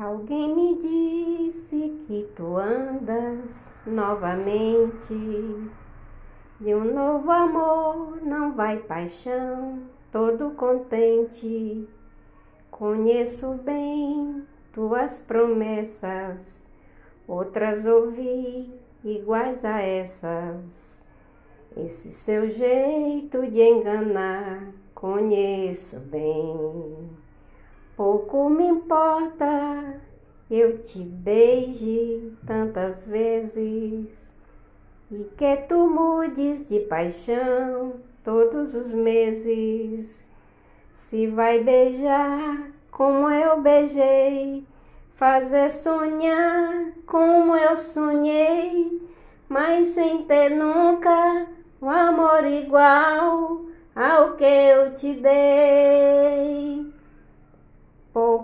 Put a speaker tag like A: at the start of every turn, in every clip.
A: Alguém me disse que tu andas novamente de um novo amor, não vai paixão, todo contente. Conheço bem tuas promessas, outras ouvi iguais a essas. Esse seu jeito de enganar, conheço bem. Pouco me importa, eu te beije tantas vezes e que tu mudes de paixão todos os meses. Se vai beijar como eu beijei, fazer sonhar como eu sonhei, mas sem ter nunca um amor igual ao que eu te dei.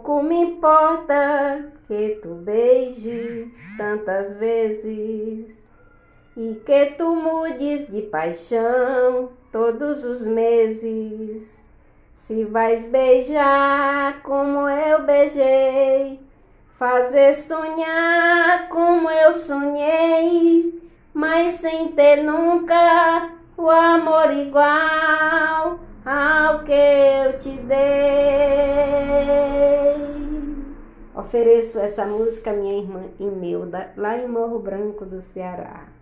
A: Pouco me importa que tu beijes tantas vezes e que tu mudes de paixão todos os meses. Se vais beijar como eu beijei, fazer sonhar como eu sonhei, mas sem ter nunca o amor igual ao que eu te dei. Ofereço essa música à minha irmã Imelda, lá em Morro Branco do Ceará.